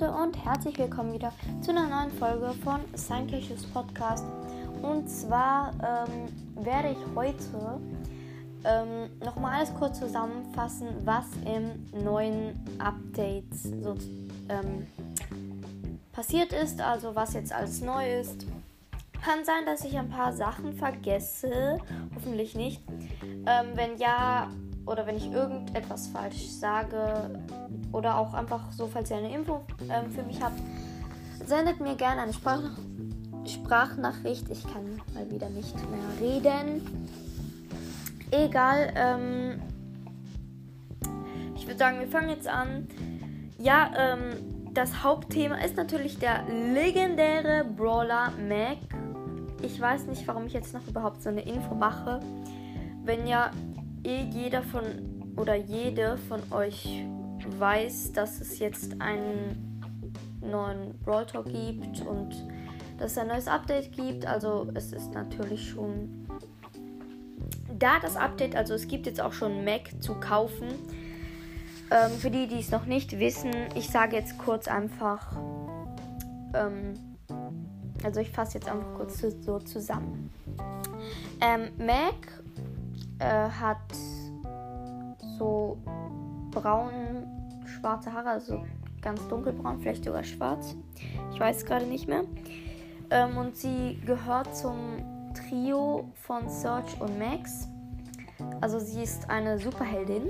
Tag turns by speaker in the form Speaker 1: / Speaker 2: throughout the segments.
Speaker 1: Leute und herzlich willkommen wieder zu einer neuen Folge von Signcashes Podcast. Und zwar ähm, werde ich heute ähm, nochmal alles kurz zusammenfassen, was im neuen Update so, ähm, passiert ist, also was jetzt alles neu ist. Kann sein, dass ich ein paar Sachen vergesse, hoffentlich nicht. Ähm, wenn ja, oder wenn ich irgendetwas falsch sage oder auch einfach so, falls ihr eine Info ähm, für mich habt, sendet mir gerne eine Sprach Sprachnachricht. Ich kann mal wieder nicht mehr reden. Egal. Ähm, ich würde sagen, wir fangen jetzt an. Ja, ähm, das Hauptthema ist natürlich der legendäre Brawler Mac. Ich weiß nicht, warum ich jetzt noch überhaupt so eine Info mache. Wenn ja eh jeder von oder jede von euch weiß, dass es jetzt einen neuen Brawl Talk gibt und dass es ein neues Update gibt. Also es ist natürlich schon da das Update. Also es gibt jetzt auch schon Mac zu kaufen. Ähm, für die, die es noch nicht wissen, ich sage jetzt kurz einfach. Ähm, also ich fasse jetzt einfach kurz so zusammen. Ähm, Mac äh, hat so braun, schwarze Haare, also ganz dunkelbraun, vielleicht sogar schwarz. Ich weiß gerade nicht mehr. Ähm, und sie gehört zum Trio von Search und Max. Also sie ist eine Superheldin.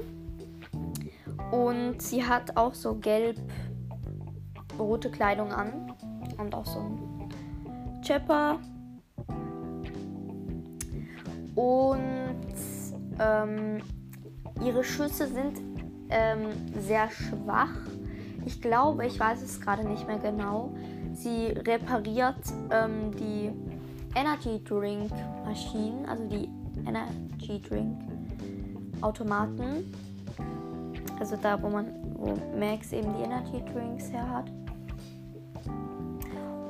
Speaker 1: Und sie hat auch so gelb-rote Kleidung an. Und auch so ein Chopper. Und ähm, ihre Schüsse sind ähm, sehr schwach. Ich glaube, ich weiß es gerade nicht mehr genau. Sie repariert ähm, die Energy Drink Maschinen, also die Energy Drink Automaten. Also da, wo man, wo Max eben die Energy Drinks her hat.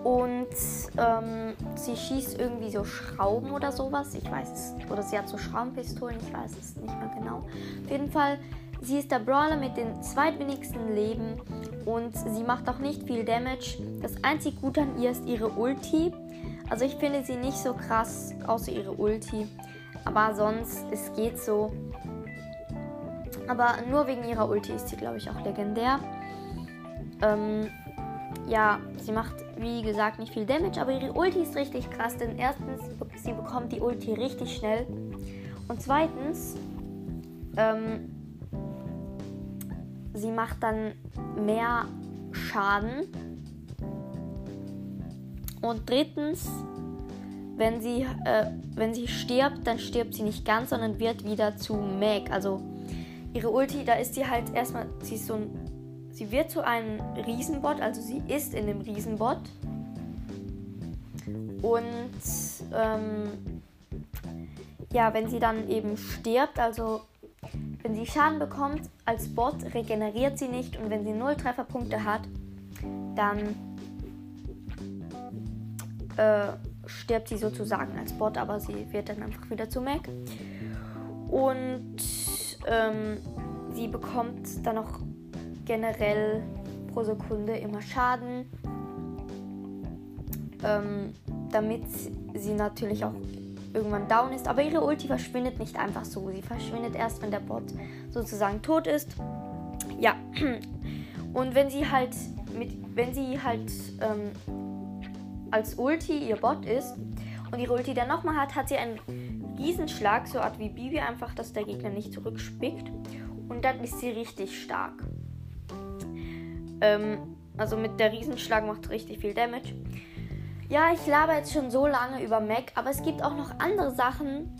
Speaker 1: Und ähm, sie schießt irgendwie so Schrauben oder sowas. Ich weiß es. Oder sie hat so Schraubenpistolen. Ich weiß es nicht mehr genau. Auf jeden Fall, sie ist der Brawler mit den zweitwenigsten Leben. Und sie macht auch nicht viel Damage. Das einzig Gute an ihr ist ihre Ulti. Also ich finde sie nicht so krass, außer ihre Ulti. Aber sonst, es geht so. Aber nur wegen ihrer Ulti ist sie, glaube ich, auch legendär. Ähm, ja, sie macht wie gesagt nicht viel Damage, aber ihre Ulti ist richtig krass, denn erstens, sie bekommt die Ulti richtig schnell und zweitens, ähm, sie macht dann mehr Schaden und drittens, wenn sie, äh, wenn sie stirbt, dann stirbt sie nicht ganz, sondern wird wieder zu Meg. Also ihre Ulti, da ist sie halt erstmal, sie ist so ein Sie wird zu einem Riesenbot, also sie ist in dem Riesenbot. Und ähm, ja, wenn sie dann eben stirbt, also wenn sie Schaden bekommt als Bot, regeneriert sie nicht und wenn sie null Trefferpunkte hat, dann äh, stirbt sie sozusagen als Bot, aber sie wird dann einfach wieder zu Mac. Und ähm, sie bekommt dann noch generell pro Sekunde immer Schaden. Ähm, damit sie natürlich auch irgendwann down ist. Aber ihre Ulti verschwindet nicht einfach so. Sie verschwindet erst, wenn der Bot sozusagen tot ist. Ja. Und wenn sie halt mit, wenn sie halt ähm, als Ulti ihr Bot ist und ihre Ulti dann nochmal hat, hat sie einen Riesenschlag, so Art wie Bibi, einfach, dass der Gegner nicht zurückspickt. Und dann ist sie richtig stark. Ähm, also mit der Riesenschlag macht richtig viel Damage. Ja, ich laber jetzt schon so lange über Mac, aber es gibt auch noch andere Sachen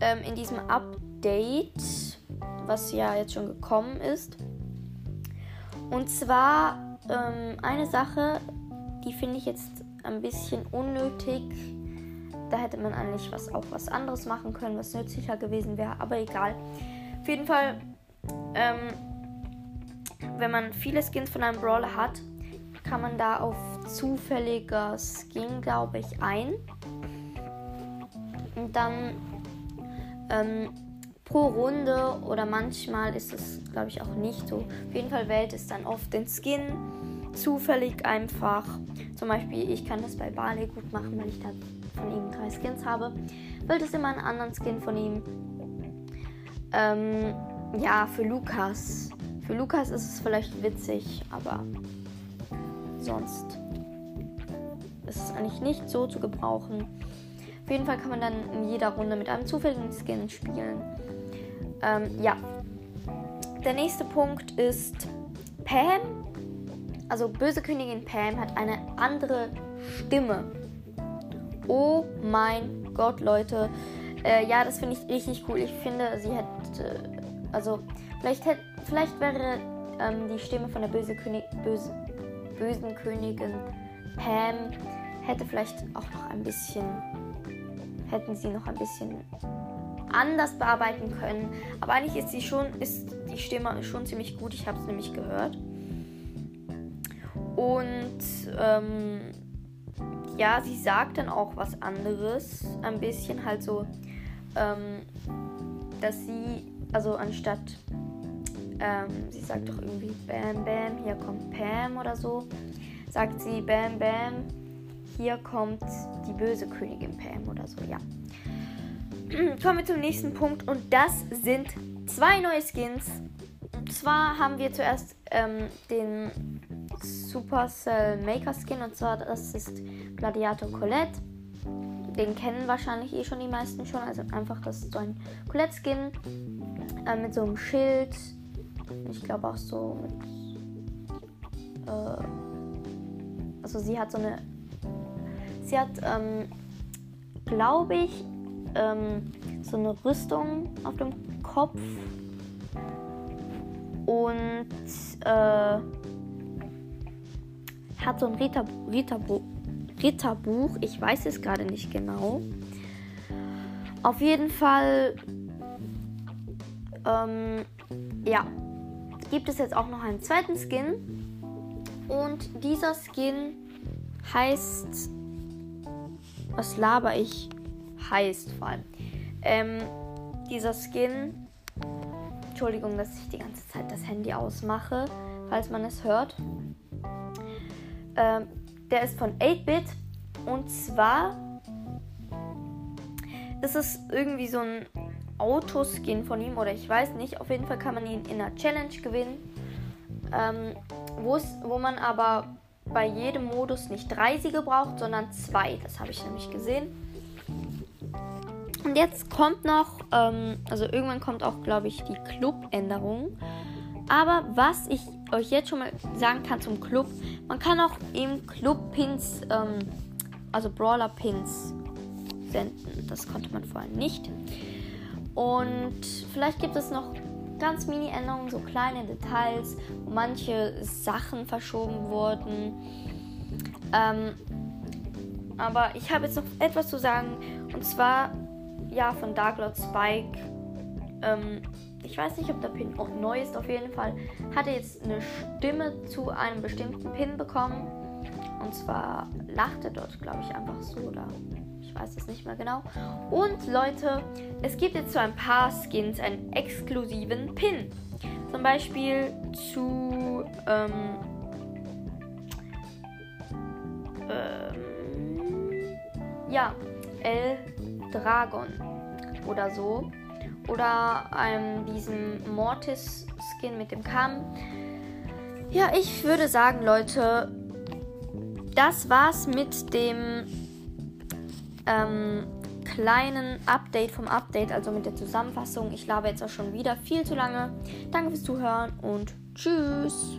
Speaker 1: ähm, in diesem Update, was ja jetzt schon gekommen ist. Und zwar ähm, eine Sache, die finde ich jetzt ein bisschen unnötig. Da hätte man eigentlich was, auch was anderes machen können, was nützlicher gewesen wäre, aber egal. Auf jeden Fall ähm, wenn man viele Skins von einem Brawler hat, kann man da auf zufälliger Skin, glaube ich, ein. Und dann ähm, pro Runde oder manchmal ist es, glaube ich, auch nicht so. Auf jeden Fall wählt es dann oft den Skin. zufällig einfach. Zum Beispiel, ich kann das bei Barley gut machen, weil ich da von ihm drei Skins habe. Will das immer einen anderen Skin von ihm. Ähm, ja, für Lukas. Für Lukas ist es vielleicht witzig, aber sonst ist es eigentlich nicht so zu gebrauchen. Auf jeden Fall kann man dann in jeder Runde mit einem zufälligen Skin spielen. Ähm, ja. Der nächste Punkt ist Pam. Also böse Königin Pam hat eine andere Stimme. Oh mein Gott, Leute. Äh, ja, das finde ich richtig cool. Ich finde, sie hätte. Also, vielleicht, hätte, vielleicht wäre ähm, die Stimme von der böse König, böse, bösen Königin Pam hätte vielleicht auch noch ein bisschen. Hätten sie noch ein bisschen anders bearbeiten können. Aber eigentlich ist sie schon, ist die Stimme schon ziemlich gut. Ich habe es nämlich gehört. Und ähm, ja, sie sagt dann auch was anderes. Ein bisschen halt so, ähm, dass sie, also anstatt, ähm, sie sagt doch irgendwie Bam Bam, hier kommt Pam oder so, sagt sie Bam Bam, hier kommt die böse Königin Pam oder so, ja. Kommen wir zum nächsten Punkt und das sind zwei neue Skins. Und zwar haben wir zuerst ähm, den Supercell Maker Skin und zwar das ist Gladiator Colette. Den kennen wahrscheinlich eh schon die meisten schon. Also einfach das ist so ein Colette Skin äh, mit so einem Schild. Ich glaube auch so mit. Äh, also sie hat so eine. Sie hat, ähm, glaube ich, ähm, so eine Rüstung auf dem Kopf und äh, hat so ein Ritter, Ritterbuch, Ritterbuch. Ich weiß es gerade nicht genau. Auf jeden Fall, ähm, ja, gibt es jetzt auch noch einen zweiten Skin. Und dieser Skin heißt, was laber ich? Heißt vor allem. Ähm, dieser Skin, Entschuldigung, dass ich die ganze Zeit das Handy ausmache, falls man es hört. Ähm, der ist von 8-Bit und zwar ist es irgendwie so ein Autoskin von ihm oder ich weiß nicht. Auf jeden Fall kann man ihn in einer Challenge gewinnen, ähm, wo man aber bei jedem Modus nicht drei Siege braucht, sondern zwei. Das habe ich nämlich gesehen. Und jetzt kommt noch, ähm, also irgendwann kommt auch, glaube ich, die Club-Änderung. Aber was ich euch jetzt schon mal sagen kann zum Club, man kann auch eben Club-Pins, ähm, also Brawler-Pins senden. Das konnte man vorher nicht. Und vielleicht gibt es noch ganz Mini-Änderungen, so kleine Details, wo manche Sachen verschoben wurden. Ähm, aber ich habe jetzt noch etwas zu sagen. Und zwar ja, von Dark Lord Spike. Ähm, ich weiß nicht, ob der Pin neu ist. Auf jeden Fall hat er jetzt eine Stimme zu einem bestimmten Pin bekommen. Und zwar lacht er dort, glaube ich, einfach so. Oder ich weiß es nicht mehr genau. Und Leute, es gibt jetzt zu ein paar Skins einen exklusiven Pin. Zum Beispiel zu. Ähm, ähm, ja, El Dragon oder so. Oder ähm, diesem Mortis-Skin mit dem Kamm. Ja, ich würde sagen, Leute, das war's mit dem ähm, kleinen Update vom Update, also mit der Zusammenfassung. Ich labe jetzt auch schon wieder viel zu lange. Danke fürs Zuhören und tschüss.